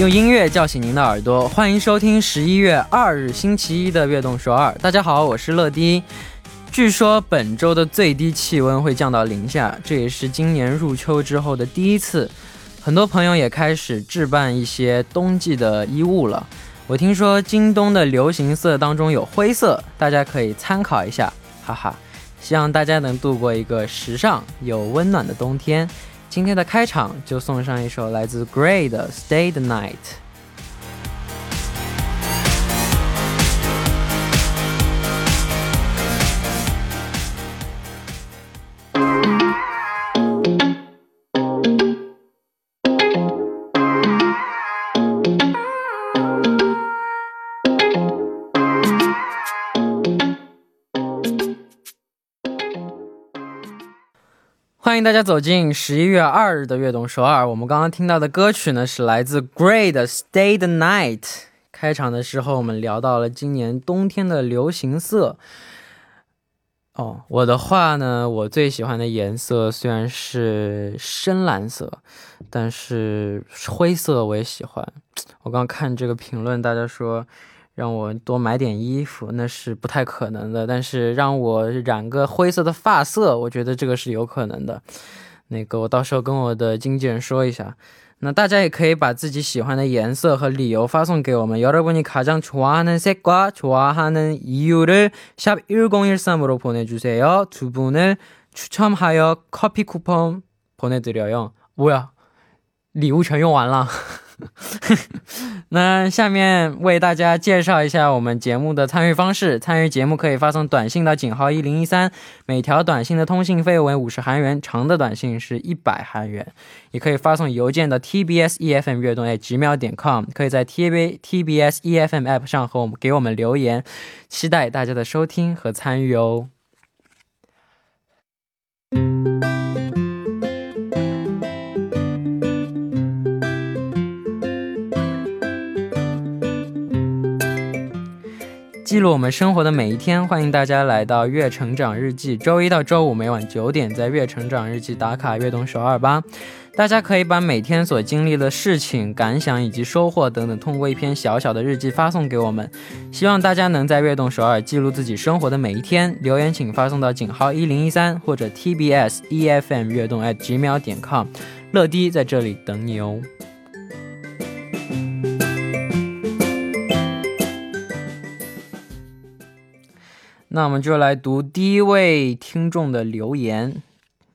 用音乐叫醒您的耳朵，欢迎收听十一月二日星期一的《悦动首尔》。大家好，我是乐迪。据说本周的最低气温会降到零下，这也是今年入秋之后的第一次。很多朋友也开始置办一些冬季的衣物了。我听说京东的流行色当中有灰色，大家可以参考一下，哈哈。希望大家能度过一个时尚又温暖的冬天。今天的开场就送上一首来自 Gray 的《Stay the Night》。欢迎大家走进十一月二日的悦动首尔。我们刚刚听到的歌曲呢，是来自 Gray 的《Stay the Night》。开场的时候，我们聊到了今年冬天的流行色。哦，我的话呢，我最喜欢的颜色虽然是深蓝色，但是灰色我也喜欢。我刚看这个评论，大家说。让我多买点衣服，那是不太可能的。但是让我染个灰色的发色，我觉得这个是有可能的。那个我到时候跟我的经纪人说一下。那大家也可以把自己喜欢的颜色和理由发送给我们。여러분이가장좋아하는색과좋아하는이유를샵1013으로보내주세요두분을추첨하여커피쿠폰보내드려 요。 뭐야礼物全用完了。 那下面为大家介绍一下我们节目的参与方式。参与节目可以发送短信到井号一零一三，每条短信的通信费为五十韩元，长的短信是一百韩元。也可以发送邮件到 tbs efm 悦动 at 直秒点 com，可以在 t b tbs efm app 上和我们给我们留言。期待大家的收听和参与哦。记录我们生活的每一天，欢迎大家来到《月成长日记》。周一到周五每晚九点，在《月成长日记》打卡悦动首尔吧。大家可以把每天所经历的事情、感想以及收获等等，通过一篇小小的日记发送给我们。希望大家能在悦动首尔记录自己生活的每一天。留言请发送到井号一零一三或者 TBS EFM 悦动 at gmail 点 com。乐迪在这里等你哦。那我们就来读第一位听众的留言。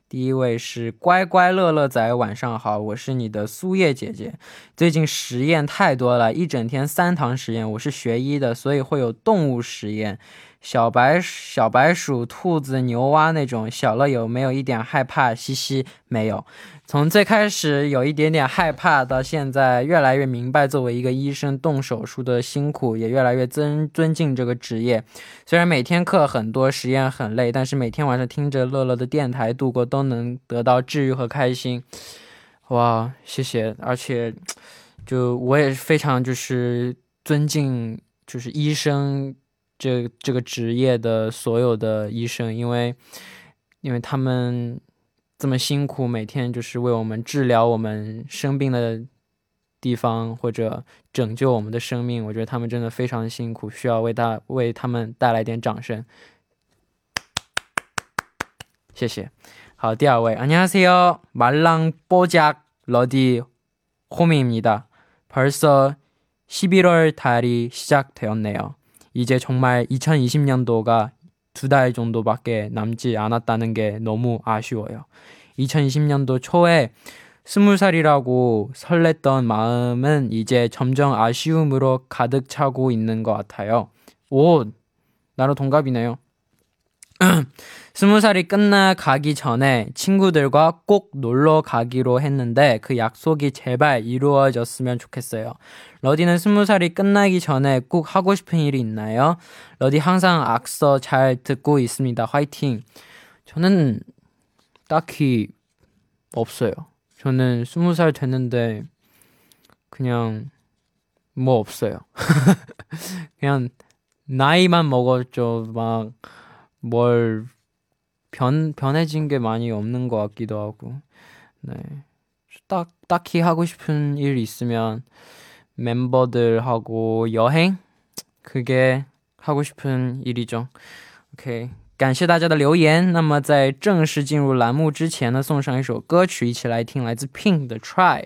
第一位是乖乖乐乐仔，晚上好，我是你的苏叶姐姐。最近实验太多了，一整天三堂实验。我是学医的，所以会有动物实验，小白小白鼠、兔子、牛蛙那种。小乐有没有一点害怕？嘻嘻，没有。从最开始有一点点害怕，到现在越来越明白，作为一个医生动手术的辛苦，也越来越尊尊敬这个职业。虽然每天课很多，实验很累，但是每天晚上听着乐乐的电台度过，都能得到治愈和开心。哇，谢谢！而且，就我也非常就是尊敬，就是医生这这个职业的所有的医生，因为，因为他们。这么辛苦，每天就是为我们治疗我们生病的地方，或者拯救我们的生命。我觉得他们真的非常辛苦，需要为他为他们带来点掌声。谢谢。好，第二位，안녕하세요말랑뽀짝러디호미입니다벌써11월달이시작되었네요이제정말2020년도가 두 달 정도밖에 남지 않았다는 게 너무 아쉬워요. 2020년도 초에 스무 살이라고 설렜던 마음은 이제 점점 아쉬움으로 가득 차고 있는 것 같아요. 오, 나로 동갑이네요. 스무 살이 끝나 가기 전에 친구들과 꼭 놀러 가기로 했는데 그 약속이 제발 이루어졌으면 좋겠어요. 러디는 스무 살이 끝나기 전에 꼭 하고 싶은 일이 있나요? 러디 항상 악서 잘 듣고 있습니다. 화이팅! 저는 딱히 없어요. 저는 스무 살 됐는데 그냥 뭐 없어요. 그냥 나이만 먹었죠. 막 뭘 변, 변해진 게 많이 없는 것 같기도 하고, 네. 딱, 딱히 하고 싶은 일 있으면, 멤버들하고 여행 그게 하고 싶은 일이죠. OK，感谢大家的留言。那么在正式进入栏目之前呢，送上一首歌曲，一起来听来自 Pink 的《Try》。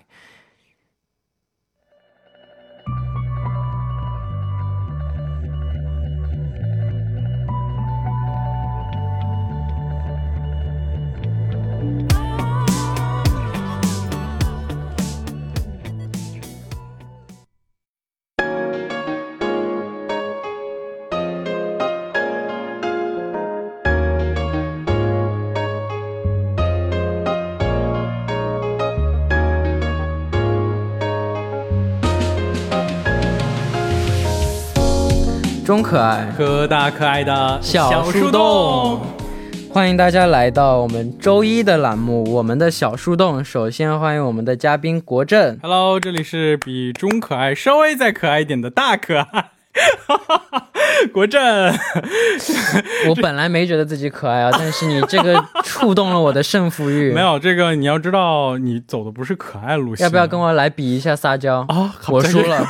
中可爱和大可爱的小树洞，欢迎大家来到我们周一的栏目，我们的小树洞。首先欢迎我们的嘉宾国振，Hello，这里是比中可爱稍微再可爱一点的大可爱。国振，我本来没觉得自己可爱啊，但是你这个触动了我的胜负欲。没有这个，你要知道，你走的不是可爱路线。要不要跟我来比一下撒娇啊？我输了。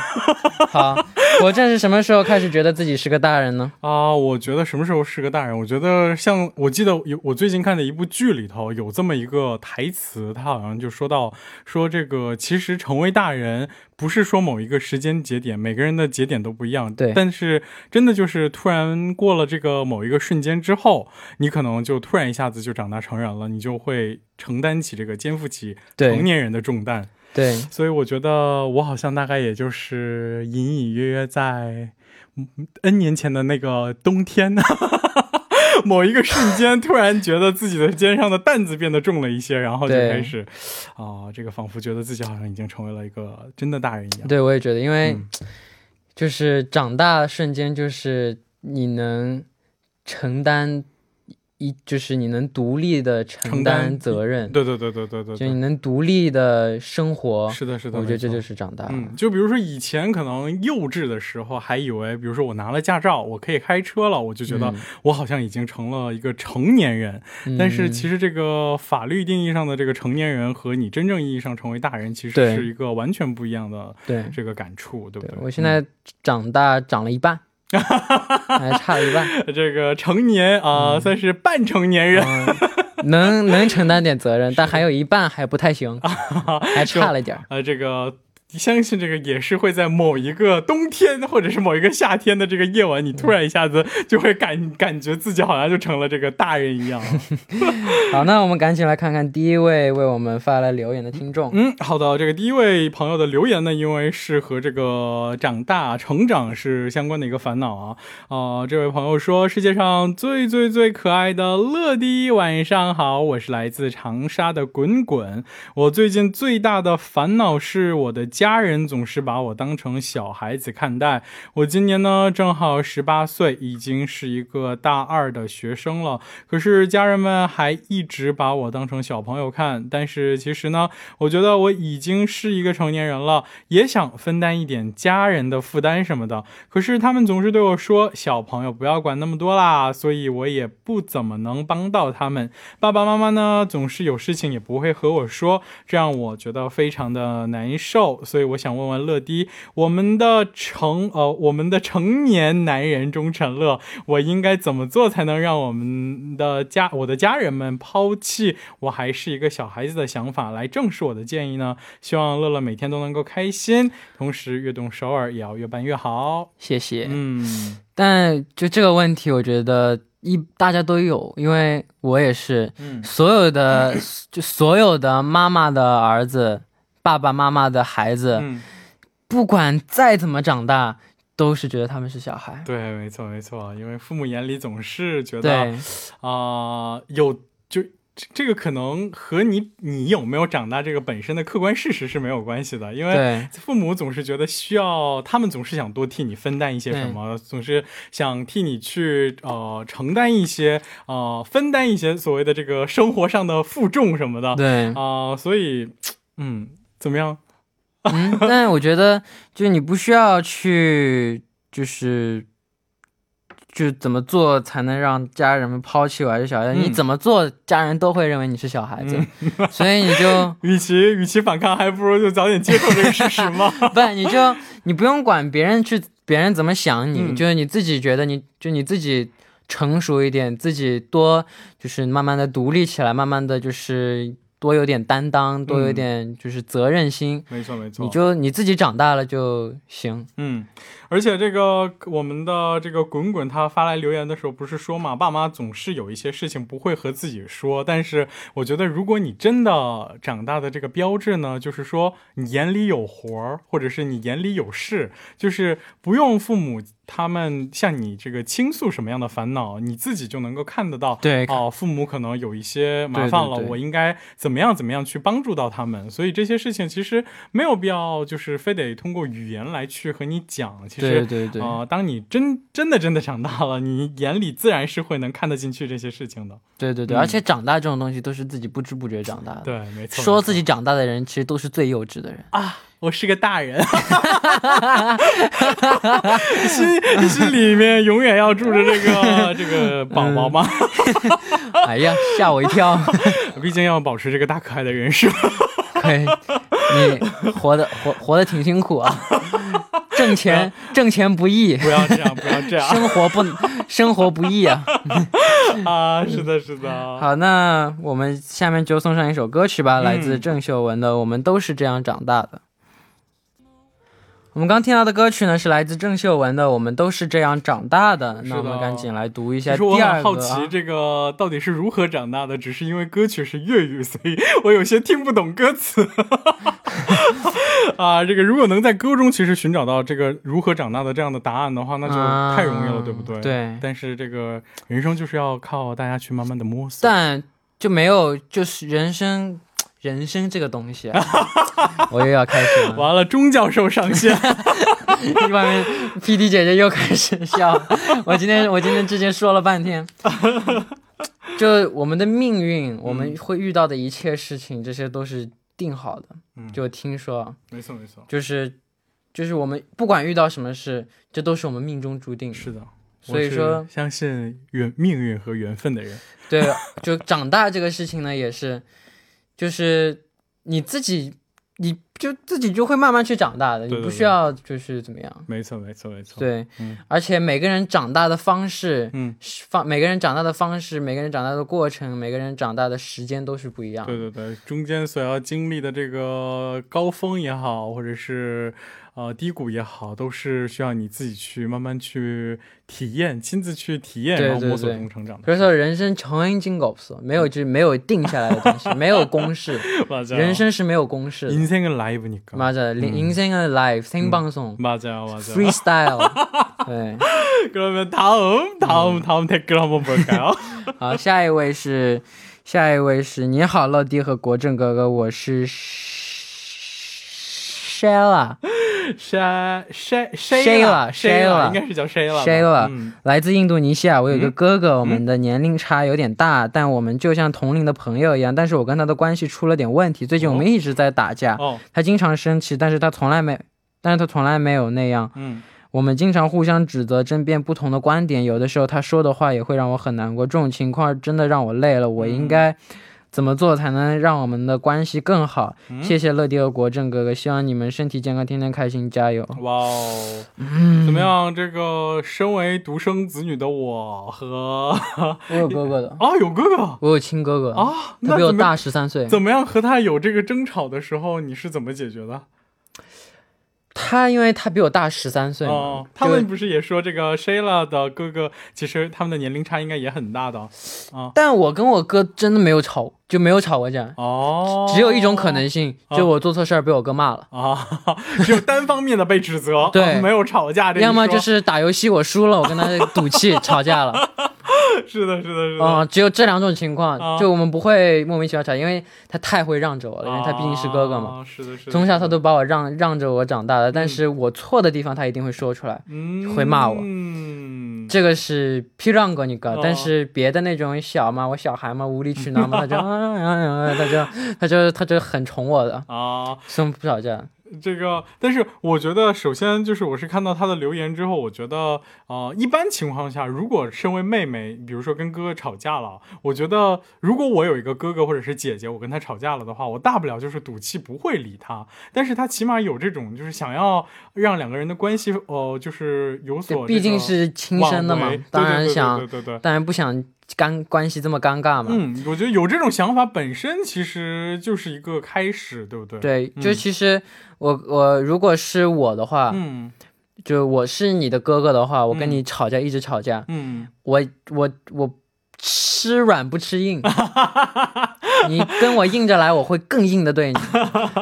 好，国振是什么时候开始觉得自己是个大人呢？啊，我觉得什么时候是个大人？我觉得像我记得有我最近看的一部剧里头有这么一个台词，他好像就说到说这个其实成为大人。不是说某一个时间节点，每个人的节点都不一样。对，但是真的就是突然过了这个某一个瞬间之后，你可能就突然一下子就长大成人了，你就会承担起这个肩负起成年人的重担。对，所以我觉得我好像大概也就是隐隐约约在 N 年前的那个冬天呢。某一个瞬间，突然觉得自己的肩上的担子变得重了一些，然后就开始，啊，这个仿佛觉得自己好像已经成为了一个真的大人一样。对，我也觉得，因为就是长大瞬间，就是你能承担。一就是你能独立的承担责任，对对对对对对，就你能独立的生活，是的，是的，我觉得这就是长大。嗯，就比如说以前可能幼稚的时候，还以为，比如说我拿了驾照，我可以开车了，我就觉得我好像已经成了一个成年人。但是其实这个法律定义上的这个成年人和你真正意义上成为大人，其实是一个完全不一样的对这个感触，对不对？我现在长大长了一半。还差了一半，这个成年啊，算是半成年人，能能承担点责任，但还有一半还不太行，还差了点儿。呃，这个。相信这个也是会在某一个冬天或者是某一个夏天的这个夜晚，你突然一下子就会感感觉自己好像就成了这个大人一样。好，那我们赶紧来看看第一位为我们发来留言的听众。嗯，好的，这个第一位朋友的留言呢，因为是和这个长大成长是相关的一个烦恼啊。啊，这位朋友说：“世界上最最最可爱的乐迪，晚上好，我是来自长沙的滚滚。我最近最大的烦恼是我的。”家人总是把我当成小孩子看待。我今年呢正好十八岁，已经是一个大二的学生了。可是家人们还一直把我当成小朋友看。但是其实呢，我觉得我已经是一个成年人了，也想分担一点家人的负担什么的。可是他们总是对我说：“小朋友不要管那么多啦。”所以我也不怎么能帮到他们。爸爸妈妈呢总是有事情也不会和我说，这让我觉得非常的难受。所以我想问问乐迪，我们的成呃，我们的成年男人钟成乐，我应该怎么做才能让我们的家我的家人们抛弃我还是一个小孩子的想法，来正视我的建议呢？希望乐乐每天都能够开心，同时悦动首尔也要越办越好。谢谢。嗯，但就这个问题，我觉得一大家都有，因为我也是，嗯，所有的就所有的妈妈的儿子。爸爸妈妈的孩子，不管再怎么长大，都是觉得他们是小孩。对，没错，没错。因为父母眼里总是觉得，啊，有就这个可能和你你有没有长大这个本身的客观事实是没有关系的。因为父母总是觉得需要，他们总是想多替你分担一些什么，总是想替你去呃承担一些呃分担一些所谓的这个生活上的负重什么的。对啊，所以嗯。怎么样？嗯，但我觉得，就你不需要去，就是，就怎么做才能让家人们抛弃我还是小孩？你怎么做，家人都会认为你是小孩子，所以你就，与其与其反抗，还不如就早点接受这个事实嘛。不，你就你不用管别人去，别人怎么想你，嗯就是你自己觉得你，就你自己成熟一点，自己多就是慢慢的独立起来，慢慢的就是多有点担当，多有点就是责任心，没错没错，你就你自己长大了就行。嗯，而且这个我们的这个滚滚他发来留言的时候，不是说嘛，爸妈总是有一些事情不会和自己说，但是我觉得如果你真的长大的这个标志呢，就是说你眼里有活儿，或者是你眼里有事，就是不用父母他们向你这个倾诉什么样的烦恼，你自己就能够看得到。对哦，父母可能有一些麻烦了，对对对我应该怎么样怎么样去帮助到他们。所以这些事情其实没有必要，就是非得通过语言来去和你讲。其实对对对，啊、当你真真的真的长大了，你眼里自然是会能看得进去这些事情的。对对对，嗯而且长大这种东西都是自己不知不觉长大的。对，没错。说自己长大的人，其实都是最幼稚的人。啊，我是个大人，心心里面永远要住着这个这个宝宝吗。哎呀，吓我一跳！毕竟要保持这个大可爱的人设。可以，你活的活活的挺辛苦啊，挣钱挣钱不易，不要这样，不要这样 生活不生活不易啊。啊！是的，是的。好，那我们下面就送上一首歌曲吧，嗯来自郑秀文的《我们都是这样长大的》。我们刚听到的歌曲呢，是来自郑秀文的《我们都是这样长大的》。的那我们赶紧来读一下我第二个、很好奇啊。这个到底是如何长大的，只是因为歌曲是粤语，所以我有些听不懂歌词。啊，这个如果能在歌中其实寻找到这个如何长大的这样的答案的话，那就太容易了，啊对不对？。对，但是这个人生就是要靠大家去慢慢的摸索。但就没有就是人生，人生这个东西、啊，我又要开始了。完了，钟教授上线，外面 P D 姐姐又开始笑。我今天我今天之前说了半天，就我们的命运，我们会遇到的一切事情，这些都是定好的。嗯就听说，没错没错，就是就是我们不管遇到什么事，这都是我们命中注定的。是的。所以说相信缘命运和缘分的人。对，就长大这个事情呢，也是，就是你自己，你就自己就会慢慢去长大的，对对你不需要就是怎么样。没错没错没错。，对，嗯而且每个人长大的方式，嗯，是方每个人长大的方式，每个人长大的过程，每个人长大的时间都是不一样的。对对对，中间所要经历的这个高峰也好，或者是呃低谷也好，都是需要你自己去慢慢去体验，亲自去体验，对然后摸索对对中成长的。所以说，人生정해진거없어，没有就是没有定下来的东西，没有公式， 맞아요 人生是没有公式的。 인생은 라이브니까. 맞아 음. 인생은 live 생방송 맞아요, 맞아요. freestyle。对， 그러면 다음, 다음, 다음 댓글 한번 볼까요? 好，下一位是下一位是你好，乐迪和国政哥哥，我是 Shella。 Sha Sha Shayla，Shayla 应该是叫 Shayla Shayla 嗯来自印度尼西亚，我有一个哥哥，我们的年龄差有点大，但我们就像同龄的朋友一样。但是我跟他的关系出了点问题，最近我们一直在打架，哦，他经常生气，但是他从来没，但是他从来没有那样。嗯我们经常互相指责，争辩不同的观点，有的时候他说的话也会让我很难过。这种情况真的让我累了，我应该怎么做才能让我们的关系更好？嗯谢谢乐迪和国政哥哥，希望你们身体健康，天天开心，加油！哇哦，嗯怎么样？这个身为独生子女的我和我有哥哥的，啊有哥哥我有亲哥哥，啊，他比我大十三岁。怎么样和他有这个争吵的时候，你是怎么解决的？他因为他比我大十三岁，哦，他们不是也说这个 Shayla 的哥哥，其实他们的年龄差应该也很大的啊。但我跟我哥真的没有吵，就没有吵过架。哦，只有一种可能性，哦就我做错事儿被我哥骂了，啊，只有单方面的被指责，对啊没有吵架这。要么就是打游戏我输了，我跟他赌气吵架了。是的，是的，是的。啊、只有这两种情况，啊就我们不会莫名其妙吵，因为他太会让着我了，因为他毕竟是哥哥嘛。啊。是的，是的。从小他都把我让让着我长大的，但是我错的地方他一定会说出来，嗯会骂我嗯，这个是批让过你哥哦。但是别的那种小嘛，我小孩嘛，无理取闹嘛，他就啊啊啊啊他就他就他就很宠我的，啊，所以我们不吵架。这个，但是我觉得，首先就是我是看到他的留言之后，我觉得，呃，一般情况下，如果身为妹妹，比如说跟哥哥吵架了，我觉得如果我有一个哥哥或者是姐姐，我跟他吵架了的话，我大不了就是赌气不会理他，但是他起码有这种就是想要让两个人的关系，哦，就是有所，毕竟是亲生的嘛，当然想，对对对，当然不想。尴关系这么尴尬嘛？嗯，我觉得有这种想法本身其实就是一个开始，对不对？对，就其实我我如果是我的话，嗯，就我是你的哥哥的话，我跟你吵架一直吵架，嗯，我我我吃软不吃硬，你跟我硬着来，我会更硬的对你。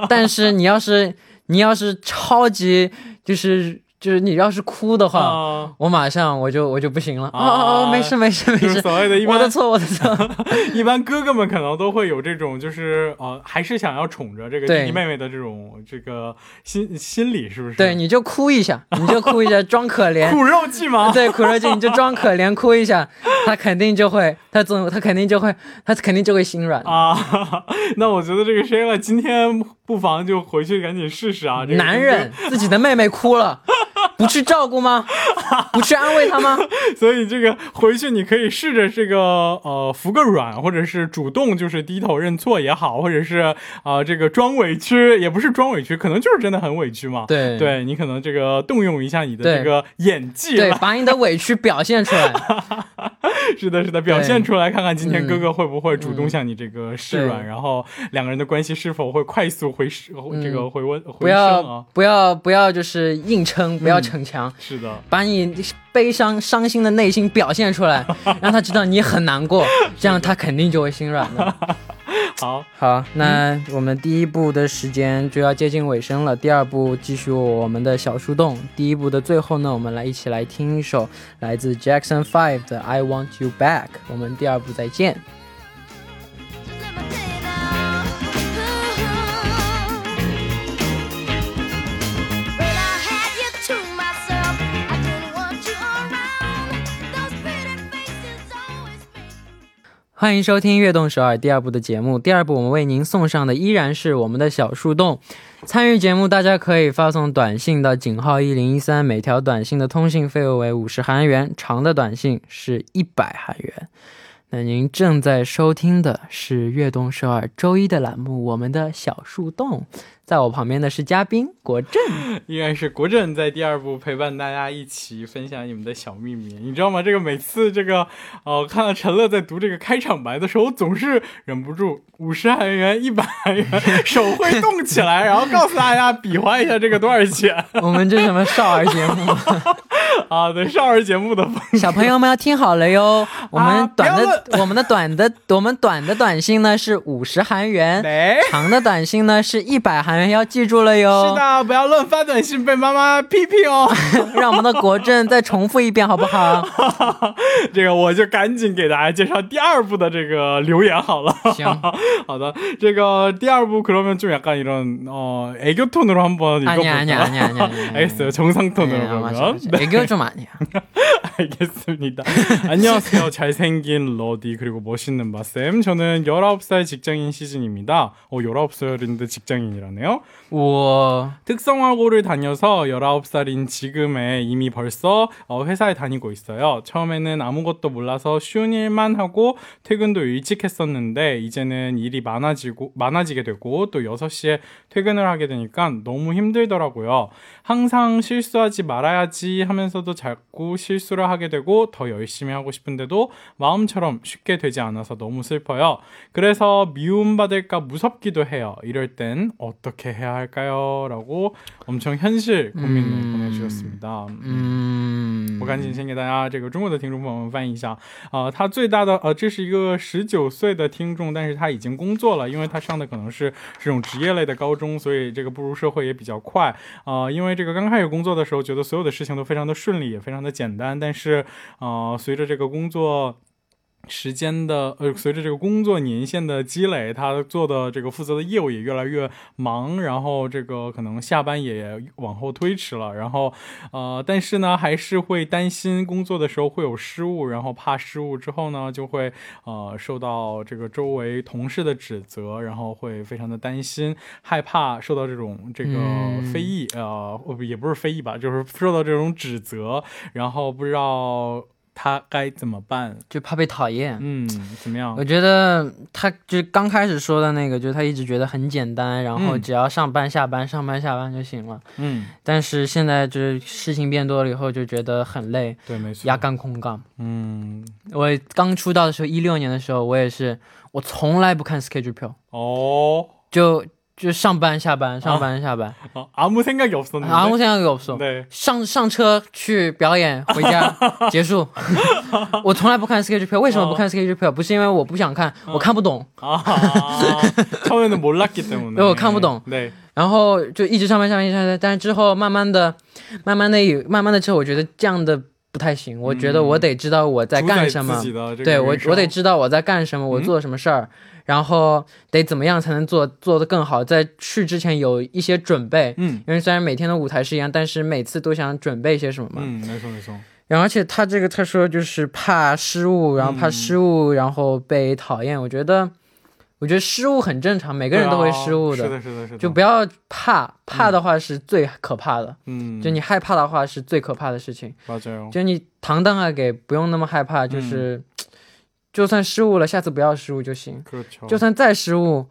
但是你要是你要是超级就是。就是你要是哭的话，我马上我就我就不行了。哦哦哦，没事没事没事。所谓的我的错我的错。一般哥哥们可能都会有这种，就是呃，还是想要宠着这个弟弟妹妹的这种这个心心理，是不是？对，你就哭一下，你就哭一下，装可怜。苦肉计吗？对，苦肉计，你就装可怜，哭一下，他肯定就会，他总他肯定就会，他肯定就会心软啊。那我觉得这个 Shayla 今天不妨就回去赶紧试试啊。男人自己的妹妹哭了。不去照顾吗？不去安慰他吗？所以这个回去你可以试着这个呃服个软，或者是主动就是低头认错也好，或者是啊这个装委屈，也不是装委屈，可能就是真的很委屈嘛。对，对你可能这个动用一下你的这个演技，对，把你的委屈表现出来。是的，是的，表现出来，看看今天哥哥会不会主动向你这个示软，然后两个人的关系是否会快速回这个回温回升啊？不要不要就是硬撑，不要。逞强是的，把你悲伤、伤心的内心表现出来，让他知道你很难过，这样他肯定就会心软的。好好，那我们第一部的时间就要接近尾声了，第二部继续我们的小树洞。第一部的最后呢，我们来一起来听一首来自 Jackson Five 的《I Want You Back》。我们第二部再见。欢迎收听《悦动首尔》第二部的节目。第二部我们为您送上的依然是我们的小树洞。参与节目，大家可以发送短信到井号一零一三，每条短信的通信费用为五十韩元，长的短信是一百韩元。那您正在收听的是《悦动首尔》周一的栏目《我们的小树洞》。在我旁边的是嘉宾国振，依然是国振在第二部陪伴大家一起分享你们的小秘密，你知道吗？这个每次这个，哦，看到陈乐在读这个开场白的时候，我总是忍不住五十韩元、一百韩元，手会动起来，然后告诉大家比划一下这个多少钱。我们这什么少儿节目 啊？对，少儿节目的小朋友们要听好了哟。我们短的，我们的短的，我们短的短信呢是五十韩元，长的短信呢是一百韩。要记住了哟！是的，不要乱发短信被妈妈批评哦。让我们的国政再重复一遍好不好？这个我就赶紧给大家介绍第二部的这个留言好了。行，好的，这个第二部그러면좀약간이런어애교톤으로한번읽어볼까아니아니아니아니알겠어요정상톤으로그러면애교 좀 아니야. 알겠습니다. 안녕하세요 잘생긴 러디 그리고 멋있는 마쌤 저는 19살 직장인 시즌입니다. 어 19살인데 직장인이라네요 우와. 특성화고를 다녀서 19살인 지금에 이미 벌써 어, 회사에 다니고 있어요. 처음에는 아무것도 몰라서 쉬운 일만 하고 퇴근도 일찍 했었는데 이제는 일이 많아지고 많아지게 되고 또 6시에 퇴근을 하게 되니까 너무 힘들더라고요. 항상 실수하지 말아야지 하면서도 자꾸 실수를 하게 되고 더 열심히 하고 싶은데도 마음처럼 쉽게 되지 않아서 너무 슬퍼요. 그래서 미움받을까 무섭기도 해요. 이럴 땐 어떻게 해야 할까요? 라고 엄청 현실 고민을 음... 보내주셨습니다. 음... 我赶紧先给大家这个中国的听众朋友们翻译一下啊，他最大的呃，这是一个十九岁的听众，但是他已经工作了，因为他上的可能是这种职业类的高中，所以这个刚开始工作的时候觉得所有的事情都非常的顺利，也非常的简单，但是呃，随着这个工作。 时间的呃，随着这个工作年限的积累，他做的这个负责的业务也越来越忙，然后这个可能下班也往后推迟了，然后呃，但是呢，还是会担心工作的时候会有失误，然后怕失误之后呢，就会呃受到这个周围同事的指责，然后会非常的担心，害怕受到这种这个非议，呃，也不是非议吧，就是受到这种指责，然后不知道。他该怎么办？就怕被讨厌。嗯，怎么样？我觉得他就刚开始说的那个，就是他一直觉得很简单，然后只要上班下班上班下班就行了。嗯。但是现在就是事情变多了以后，就觉得很累。对，没错。压干空杠。嗯。我刚出道的时候，一六年的时候，我也是，我从来不看 schedule 票。哦。就。就上班下班上班下班，아무생각이없었는데아무생각이없어上上车去表演回家结束。我从来不看 schedule 票，为什么不看 schedule 票？不是因为我不想看，我看不懂。啊，처음에는몰랐기때문 에。 我看不懂。对。然后就一直上班下班下班，但是之后慢慢的、慢慢的有、慢慢的之后，我觉得这样的不太行。我觉得我得知道我在干什么。对我，我得知道我在干什么，我做什么事儿。 然后得怎么样才能做做得更好？在去之前有一些准备，嗯，因为虽然每天的舞台是一样，但是每次都想准备一些什么嘛，嗯，没错没错。然后而且他这个他说就是怕失误，然后怕失误，然后被讨厌。我觉得，我觉得失误很正常，每个人都会失误的，是的，是的，是的。就不要怕，怕的话是最可怕的，嗯，就你害怕的话是最可怕的事情。就你堂堂而给，不用那么害怕，就是。就算失误了，下次不要失误就行。就算再失误，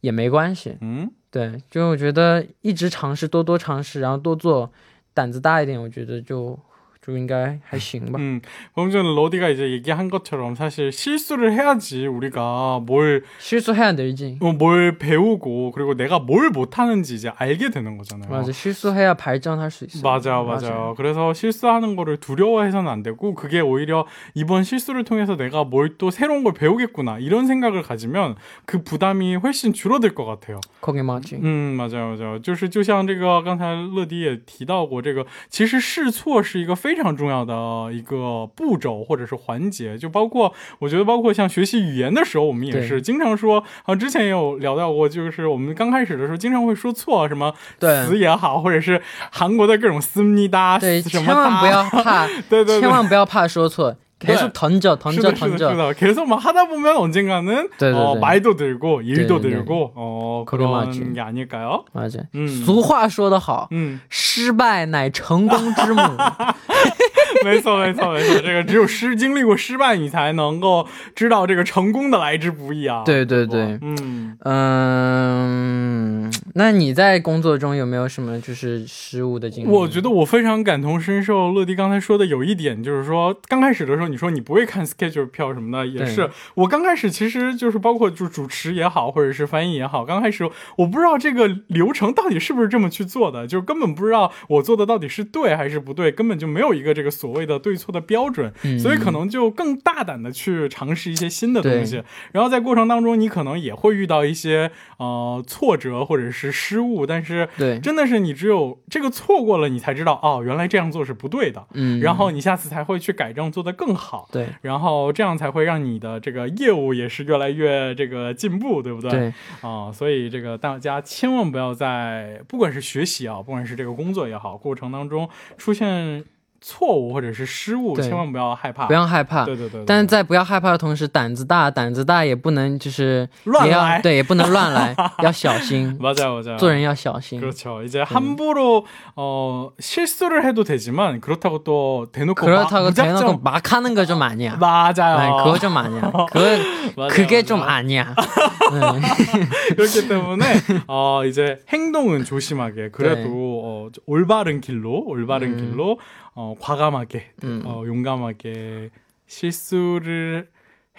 也没关系。嗯，对，就我觉得一直尝试，多多尝试，然后多做，胆子大一点，我觉得就。 就应该还行吧。 음, 방금 전에 러디가 이제 얘기한 것처럼 사실 실수를 해야지 우리가 뭘 실수해야 늘지. 어, 뭘 배우고 그리고 내가 뭘 못하는지 이제 알게 되는 거잖아요. 맞아, 실수해야 발전할 수 있어. 맞아, 맞아. 맞아. 그래서 실수하는 거를 두려워해서는 안 되고 그게 오히려 이번 실수를 통해서 내가 뭘 또 새로운 걸 배우겠구나 이런 생각을 가지면 그 부담이 훨씬 줄어들 것 같아요. 거기 맞지. 음, 맞아요, 맞아요. 就是就像这个刚才乐迪也提到过，这个其实试错是一个非 非常重要的一个步骤或者是环节，就包括我觉得，包括像学习语言的时候，我们也是经常说啊，之前也有聊到过，就是我们刚开始的时候经常会说错什么词也好，或者是韩国的各种思密达，对，千万不要怕，对对，千万不要怕说错。 계속던져던져던져계속막하다보면언젠가는어말도들고일도들고어그런게아닐까요맞아俗话说得好，嗯，失败乃成功之母。 没错，没错，没错。这个只有失经历过失败，你才能够知道这个成功的来之不易啊。对对对，嗯嗯。那你在工作中有没有什么就是失误的经历？我觉得我非常感同身受。乐迪刚才说的有一点，就是说刚开始的时候，你说你不会看 schedule 票什么的，也是我刚开始其实就是包括就主持也好，或者是翻译也好，刚开始我不知道这个流程到底是不是这么去做的，就根本不知道我做的到底是对还是不对，根本就没有一个这个所谓的对错的标准，所以可能就更大胆的去尝试一些新的东西。然后在过程当中，你可能也会遇到一些呃挫折或者是失误，但是对，真的是你只有这个错过了，你才知道哦，原来这样做是不对的。嗯，然后你下次才会去改正，做得更好。对，然后这样才会让你的这个业务也是越来越这个进步，对不对？对，啊，所以这个大家千万不要在不管是学习啊，不管是这个工作也好，过程当中出现。错误或者是失误，千万不要害怕，不要害怕。对对对。但是在不要害怕的同时，胆子大，胆子大也不能就是乱来，对，也不能乱来，要小心。맞아맞아做人要小心。그렇죠이제함부로어실수를해도되지만그렇다고또대놓고그렇다고대놓고막하는거좀아니야맞아요그거좀아니야그그게좀아니야그렇기때문에어이제행동은조심하게그래도어올바른길로올바른길로 어, 과감하게, 음. 어, 용감하게 실수를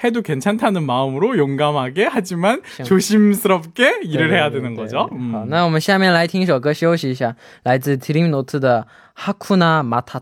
해도 괜찮다는 마음으로 용감하게 하지만 조심스럽게 일을 해야 되는 거죠. 음. 好那我们下面来听一首歌休息一下来自 드림 노트的 하쿠나 마타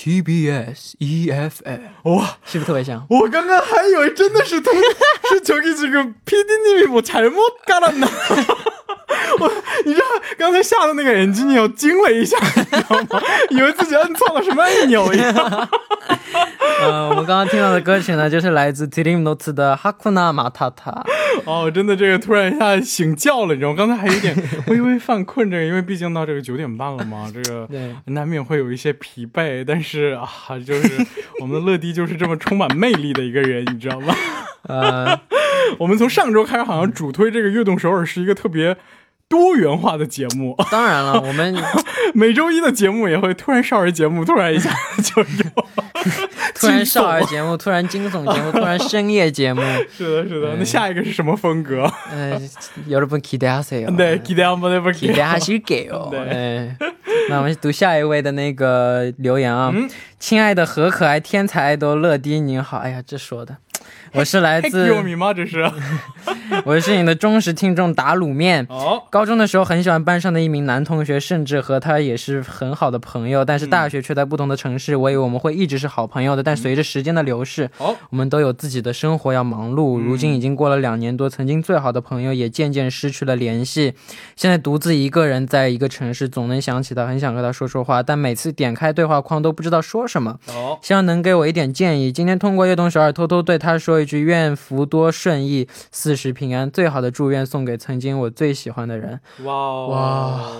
TBS EFM，哇，是不是特别像？我刚刚还以为真的是同是저기这个 PD님이 뭐 잘못 깔았나？我你知道刚才下的那个眼睛，你要惊了一下，你知道吗？以为自己摁错了什么按钮一样。 呃，我们刚刚听到的歌曲呢，就是来自 Dream Notes 的《哈库纳马塔塔》。哦，真的，这个突然一下醒觉了，你知道吗？刚才还有点微微犯困，这个因为毕竟到这个九点半了嘛，这个 难免会有一些疲惫。但是啊，就是我们的乐迪就是这么充满魅力的一个人，你知道吗？呃，我们从上周开始，好像主推这个悦动首尔是一个特别。多元化的节目，当然了，我们每周一的节目也会突然少儿节目，突然一下就有，突然少儿节目，突然惊悚节目，突然深夜节目，是的，是的。那下一个是什么风格？呃，여러분기대하세 요。 对，기대한번해볼게요기대하실게요对。那我们读下一位的那个留言啊，亲爱的和可爱天才爱豆乐迪您好，哎呀，这说的。 我是来自，这是，我是你的忠实听众打卤面。哦，高中的时候很喜欢班上的一名男同学，甚至和他也是很好的朋友。但是大学却在不同的城市，我以为我们会一直是好朋友的。但随着时间的流逝，哦，我们都有自己的生活要忙碌。如今已经过了两年多，曾经最好的朋友也渐渐失去了联系。现在独自一个人在一个城市，总能想起他，很想和他说说话，但每次点开对话框都不知道说什么。哦，希望能给我一点建议。今天通过悦动首尔偷偷对他说。一句愿福多顺意，四时平安。最好的祝愿送给曾经我最喜欢的人。哇哇，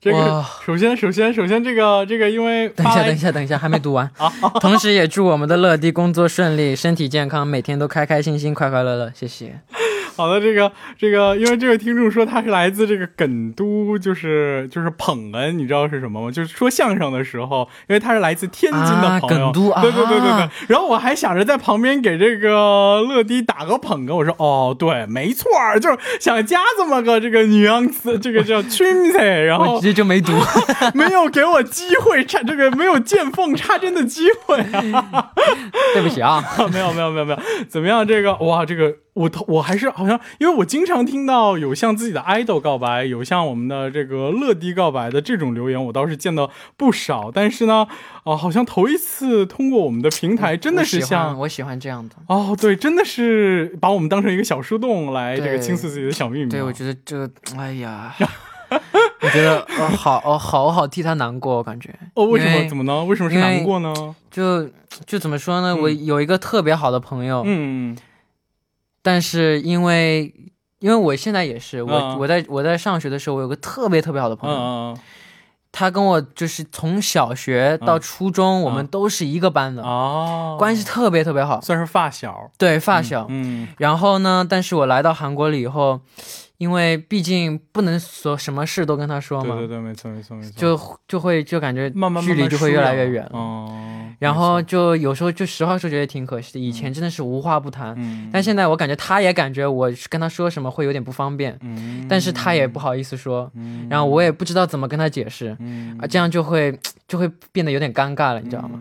这个首先首先首先这个这个，因为等一下等一下等一下，还没读完 啊。同时也祝我们的乐迪工作顺利，身体健康，每天都开开心心，快快乐乐。谢谢。好的，这个这个，因为这位听众说他是来自这个梗都，就是就是捧哏，你知道是什么吗？就是说相声的时候，因为他是来自天津的朋友，梗都，对对对对对。然后我还想着在旁边给这个乐迪打个捧哏，我说哦，对，没错，就是想加这么个这个女样子，这个叫春菜，然后直接就没读，没有给我机会插这个没有见缝插针的机会，对不起啊，没有没有没有没有，怎么样？这个哇，这个。我我还是好像，因为我经常听到有向自己的 idol 告白，有向我们的这个乐迪告白的这种留言，我倒是见到不少。但是呢，哦，好像头一次通过我们的平台，真的是像我喜欢这样的哦，对，真的是把我们当成一个小树洞来这个倾诉自己的小秘密。对，我觉得这，哎呀，我觉得哦，好哦，好好替他难过，我感觉哦，为什么？怎么呢？为什么是难过呢？就就怎么说呢？我有一个特别好的朋友，嗯。但是因为，因为我现在也是我我在我在上学的时候，我有个特别特别好的朋友，他跟我就是从小学到初中，我们都是一个班的哦，关系特别特别好，算是发小，对发小，嗯，然后呢，但是我来到韩国了以后。因为毕竟不能说什么事都跟他说嘛，对对对，没错没错没错，就就会就感觉距离就会越来越远哦。然后就有时候就实话说，觉得挺可惜的。以前真的是无话不谈，但现在我感觉他也感觉我跟他说什么会有点不方便，但是他也不好意思说，然后我也不知道怎么跟他解释，啊，这样就会 就会变得有点尴尬了，你知道吗？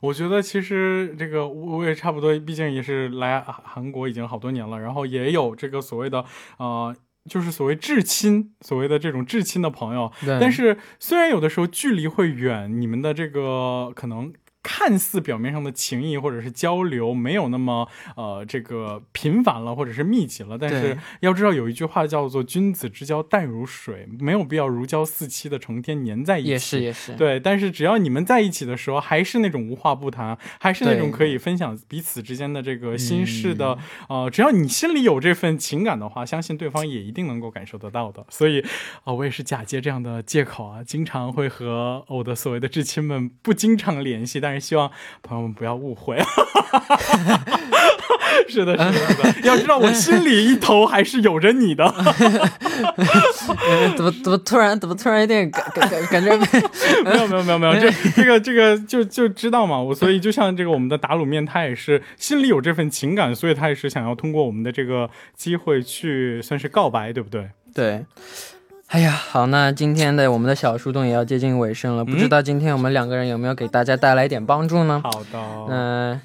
我觉得其实这个我也差不多，毕竟也是来韩国已经好多年了，然后也有这个所谓的呃。就是所谓至亲，所谓的这种至亲的朋友，但是虽然有的时候距离会远，你们的这个可能。看似表面上的情谊或者是交流没有那么呃这个频繁了或者是密集了，但是要知道有一句话叫做君子之交淡如水，没有必要如胶似漆的成天黏在一起。也是也是。对，但是只要你们在一起的时候，还是那种无话不谈，还是那种可以分享彼此之间的这个心事的。呃，只要你心里有这份情感的话，相信对方也一定能够感受得到的。所以啊，我也是假借这样的借口啊，经常会和我的所谓的至亲们不经常联系，但是。希望朋友们不要误会，是的，是的，要知道我心里一头还是有着你的。怎么怎么突然怎么突然有点感感感觉没有没有没有没有这这个这个就就知道嘛，我所以就像这个我们的打卤面，他也是心里有这份情感，所以他也是想要通过我们的这个机会去算是告白，对不对？对。哎呀，好，那今天的我们的小树洞也要接近尾声了，不知道今天我们两个人有没有给大家带来一点帮助呢？好的，嗯，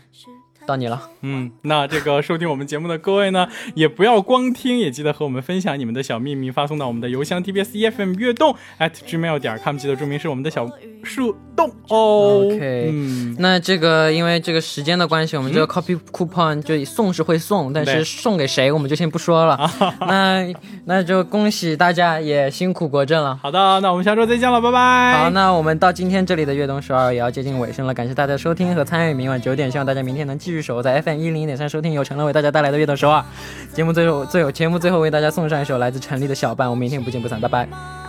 到你了，嗯，那这个收听我们节目的各位呢，也不要光听，也记得和我们分享你们的小秘密，发送到我们的邮箱 tbs efm 悦动 at gmail 点 com，记得注明是我们的小。树洞哦。OK 嗯，那这个因为这个时间的关系，我们这个 copy coupon 就送是会送，但是送给谁我们就先不说了。那那就恭喜大家也辛苦国政了。好的，那我们下周再见了，拜拜。好，那我们到今天这里的悦动十二也要接近尾声了，感谢大家收听和参与。明晚九点，希望大家明天能继续守候在 FM 一零点三收听由陈乐为大家带来的悦动首尔节目。最后，最后节目最后为大家送上一首来自陈粒的小半，我们明天不见不散，拜拜。